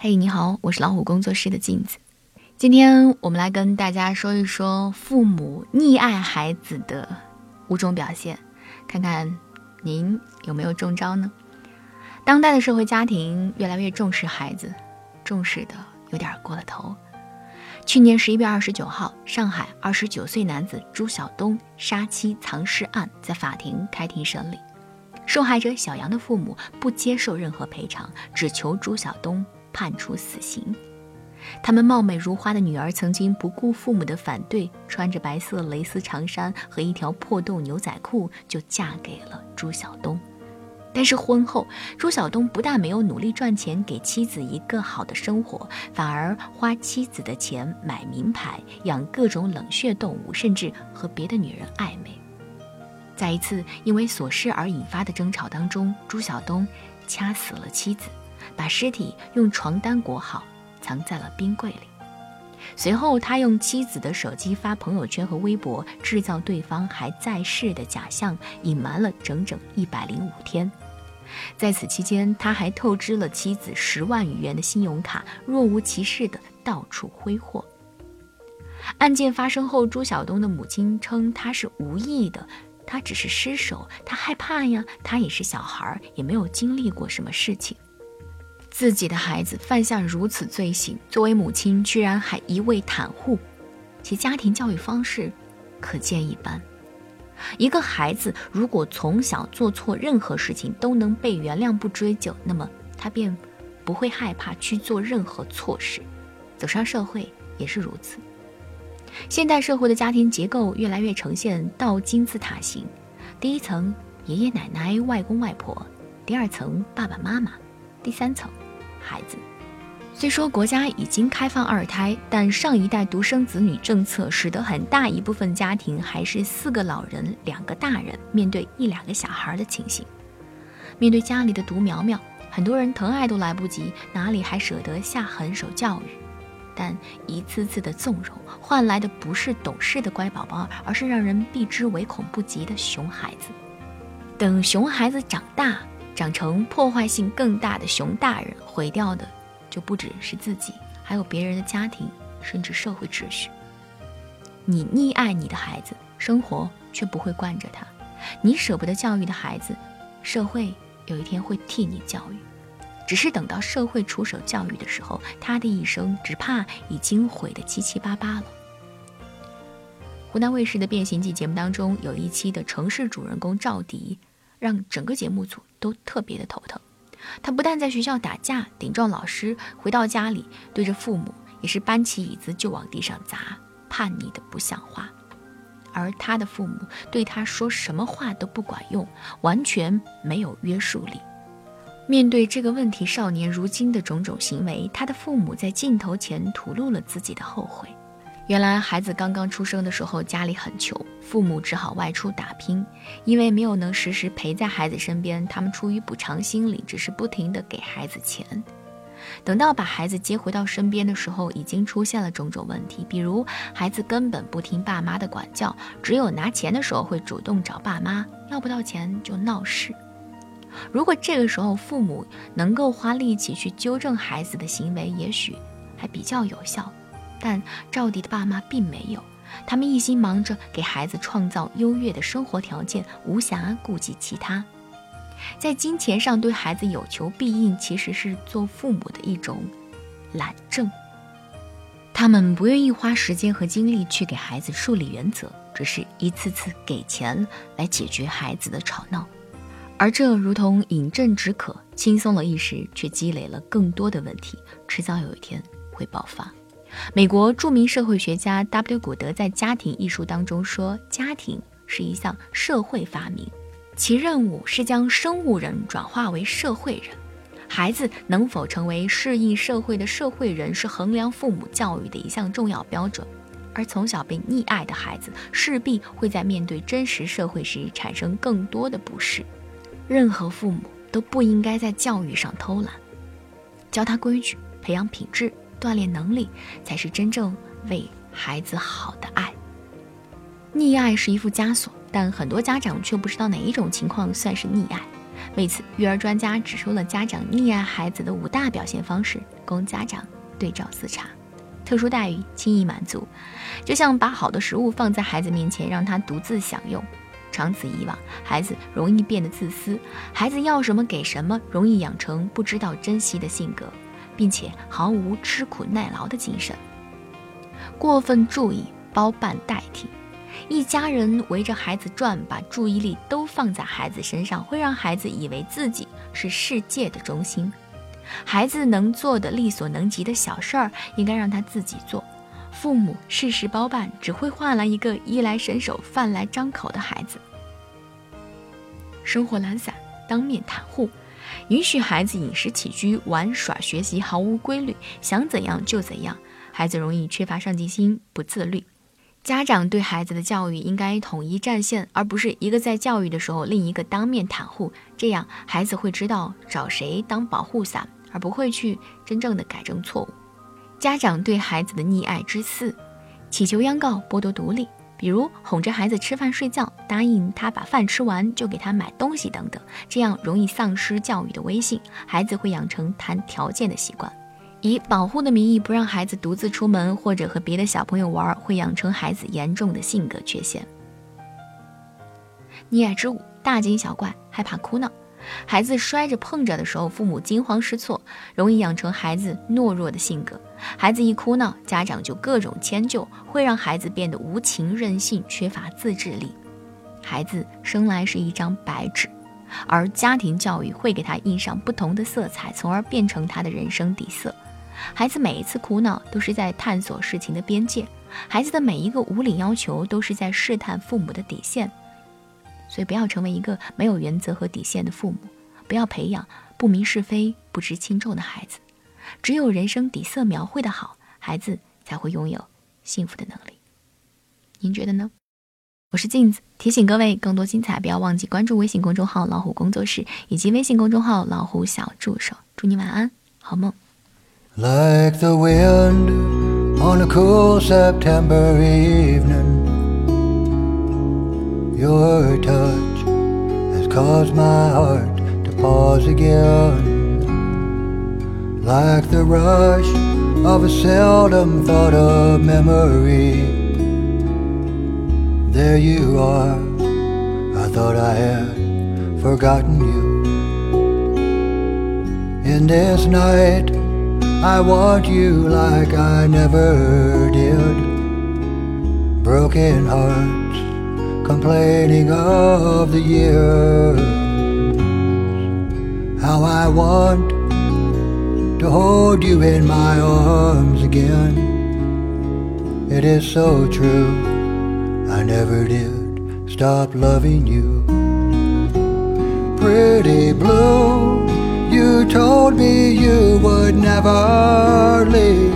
嘿，你好，我是老虎工作室的镜子。今天我们来跟大家说一说父母溺爱孩子的五种表现，看看您有没有中招呢？当代的社会家庭越来越重视孩子，重视的有点过了头。去年十一月二十九号，上海二十九岁男子朱晓东杀妻藏尸案在法庭开庭审理，受害者小杨的父母不接受任何赔偿，只求朱晓东。判处死刑。他们貌美如花的女儿曾经不顾父母的反对，穿着白色蕾丝长衫和一条破洞牛仔裤就嫁给了朱晓东。但是婚后，朱晓东不但没有努力赚钱给妻子一个好的生活，反而花妻子的钱买名牌、养各种冷血动物，甚至和别的女人暧昧。在一次因为琐事而引发的争吵当中，朱晓东掐死了妻子。把尸体用床单裹好，藏在了冰柜里。随后，他用妻子的手机发朋友圈和微博，制造对方还在世的假象，隐瞒了整整一百零五天。在此期间，他还透支了妻子十万余元的信用卡，若无其事地到处挥霍。案件发生后，朱晓东的母亲称他是无意的，他只是失手，他害怕呀，他也是小孩，也没有经历过什么事情。自己的孩子犯下如此罪行，作为母亲居然还一味袒护，其家庭教育方式可见一斑。一个孩子如果从小做错任何事情都能被原谅不追究，那么他便不会害怕去做任何错事。走上社会也是如此。现代社会的家庭结构越来越呈现倒金字塔形：第一层爷爷奶奶、外公外婆，第二层爸爸妈妈，第三层。孩子，虽说国家已经开放二胎，但上一代独生子女政策使得很大一部分家庭还是四个老人两个大人面对一两个小孩的情形。面对家里的独苗苗，很多人疼爱都来不及，哪里还舍得下狠手教育？但一次次的纵容换来的不是懂事的乖宝宝，而是让人避之唯恐不及的熊孩子。等熊孩子长大。长成破坏性更大的熊大人，毁掉的就不只是自己，还有别人的家庭，甚至社会秩序。你溺爱你的孩子，生活却不会惯着他；你舍不得教育的孩子，社会有一天会替你教育。只是等到社会出手教育的时候，他的一生只怕已经毁得七七八八了。湖南卫视的《变形记》节目当中，有一期的城市主人公赵迪。让整个节目组都特别的头疼。他不但在学校打架顶撞老师，回到家里对着父母也是搬起椅子就往地上砸，叛逆的不像话。而他的父母对他说什么话都不管用，完全没有约束力。面对这个问题少年如今的种种行为，他的父母在镜头前吐露了自己的后悔。原来孩子刚刚出生的时候，家里很穷，父母只好外出打拼。因为没有能时时陪在孩子身边，他们出于补偿心理，只是不停地给孩子钱。等到把孩子接回到身边的时候，已经出现了种种问题，比如孩子根本不听爸妈的管教，只有拿钱的时候会主动找爸妈，要不到钱就闹事。如果这个时候父母能够花力气去纠正孩子的行为，也许还比较有效。但赵迪的爸妈并没有，他们一心忙着给孩子创造优越的生活条件，无暇顾及其他。在金钱上对孩子有求必应，其实是做父母的一种懒政。他们不愿意花时间和精力去给孩子树立原则，只是一次次给钱来解决孩子的吵闹，而这如同饮鸩止渴，轻松了一时，却积累了更多的问题，迟早有一天会爆发。美国著名社会学家 W. 古德在《家庭》一书当中说：“家庭是一项社会发明，其任务是将生物人转化为社会人。孩子能否成为适应社会的社会人，是衡量父母教育的一项重要标准。而从小被溺爱的孩子，势必会在面对真实社会时产生更多的不适。任何父母都不应该在教育上偷懒，教他规矩，培养品质。”锻炼能力才是真正为孩子好的爱。溺爱是一副枷锁，但很多家长却不知道哪一种情况算是溺爱。为此，育儿专家指出了家长溺爱孩子的五大表现方式，供家长对照自查。特殊待遇，轻易满足，就像把好的食物放在孩子面前，让他独自享用。长此以往，孩子容易变得自私，孩子要什么给什么，容易养成不知道珍惜的性格，并且毫无吃苦耐劳的精神。过分注意，包办代替。一家人围着孩子转，把注意力都放在孩子身上，会让孩子以为自己是世界的中心。孩子能做的力所能及的小事儿，应该让他自己做。父母事事包办，只会换来一个衣来伸手、饭来张口的孩子。生活懒散，当面袒护，允许孩子饮食起居、玩耍、学习毫无规律，想怎样就怎样，孩子容易缺乏上进心、不自律。家长对孩子的教育应该统一战线，而不是一个在教育的时候，另一个当面袒护。这样，孩子会知道找谁当保护伞，而不会去真正的改正错误。家长对孩子的溺爱之四：乞求央告、剥夺独立，比如哄着孩子吃饭睡觉，答应他把饭吃完就给他买东西等等，这样容易丧失教育的威信，孩子会养成谈条件的习惯。以保护的名义不让孩子独自出门或者和别的小朋友玩，会养成孩子严重的性格缺陷。溺爱之五：大惊小怪，害怕哭闹。孩子摔着碰着的时候，父母惊慌失措，容易养成孩子懦弱的性格。孩子一哭闹，家长就各种迁就，会让孩子变得无情任性，缺乏自制力。孩子生来是一张白纸。而家庭教育会给他印上不同的色彩，从而变成他的人生底色。孩子每一次哭闹，都是在探索事情的边界；孩子的每一个无理要求，都是在试探父母的底线。所以，不要成为一个没有原则和底线的父母，不要培养不明是非、不知轻重的孩子。只有人生底色描绘的好，孩子才会拥有幸福的能力。您觉得呢？我是镜子，提醒各位，更多精彩不要忘记关注微信公众号“老虎工作室”以及微信公众号“老虎小助手”。祝你晚安，好梦。Like the wind on a cool September evening, your touch has caused my heart to pause again. Like the rush of a seldom thought of memory. there you are. I thought I had forgotten you. In this night, I want you like I never did. Broken hearts complaining of the years. How I want to hold you in my arms again. It is so true. I never did stop loving you. Pretty blue, you told me you would never leave.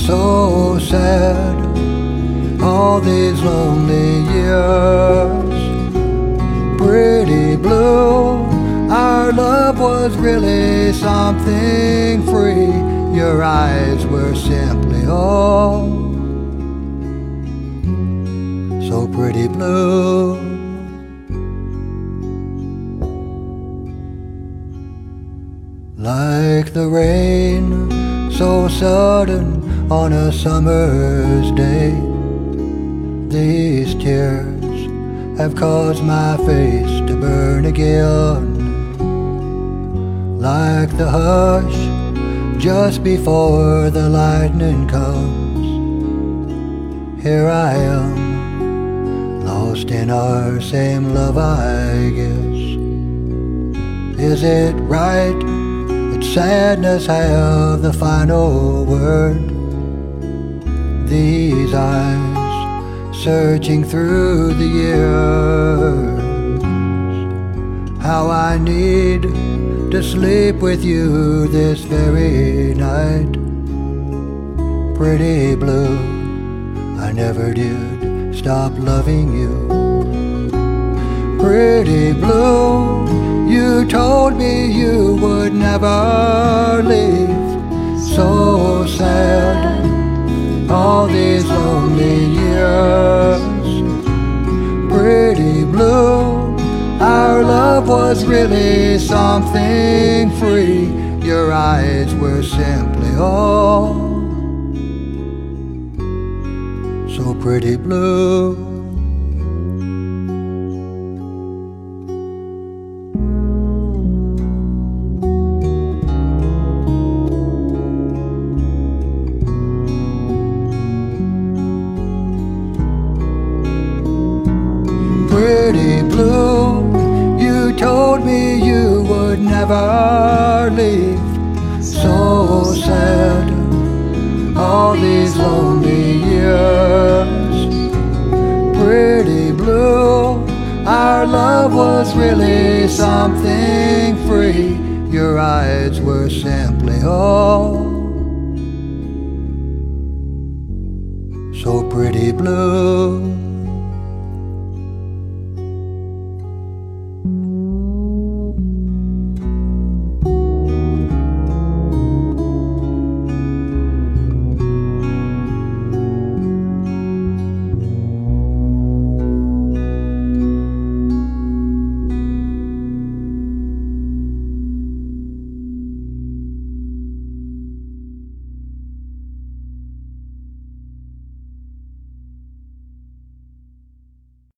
So sad, all these lonely years. Pretty blue, our love was really something free. Your eyes were simply all so pretty blue. Like the rain, so sudden on a summer's day. These tears have caused my face to burn again. Like the hush just before the lightning comes. Here I am lost in our same love, I guess. Is it right that sadness have the final word? These eyes searching through the years. How I need to sleep with you this very night. Pretty blue, I never did stop loving you. Pretty blue, you told me you would never leave. So sad, all these lonely years. Pretty blue, our love was really something free. Your eyes were simply all so pretty blue. never leave. So sad, all these lonely years. Pretty blue, our love was really something free. Your eyes were simply all. Oh, so pretty blue.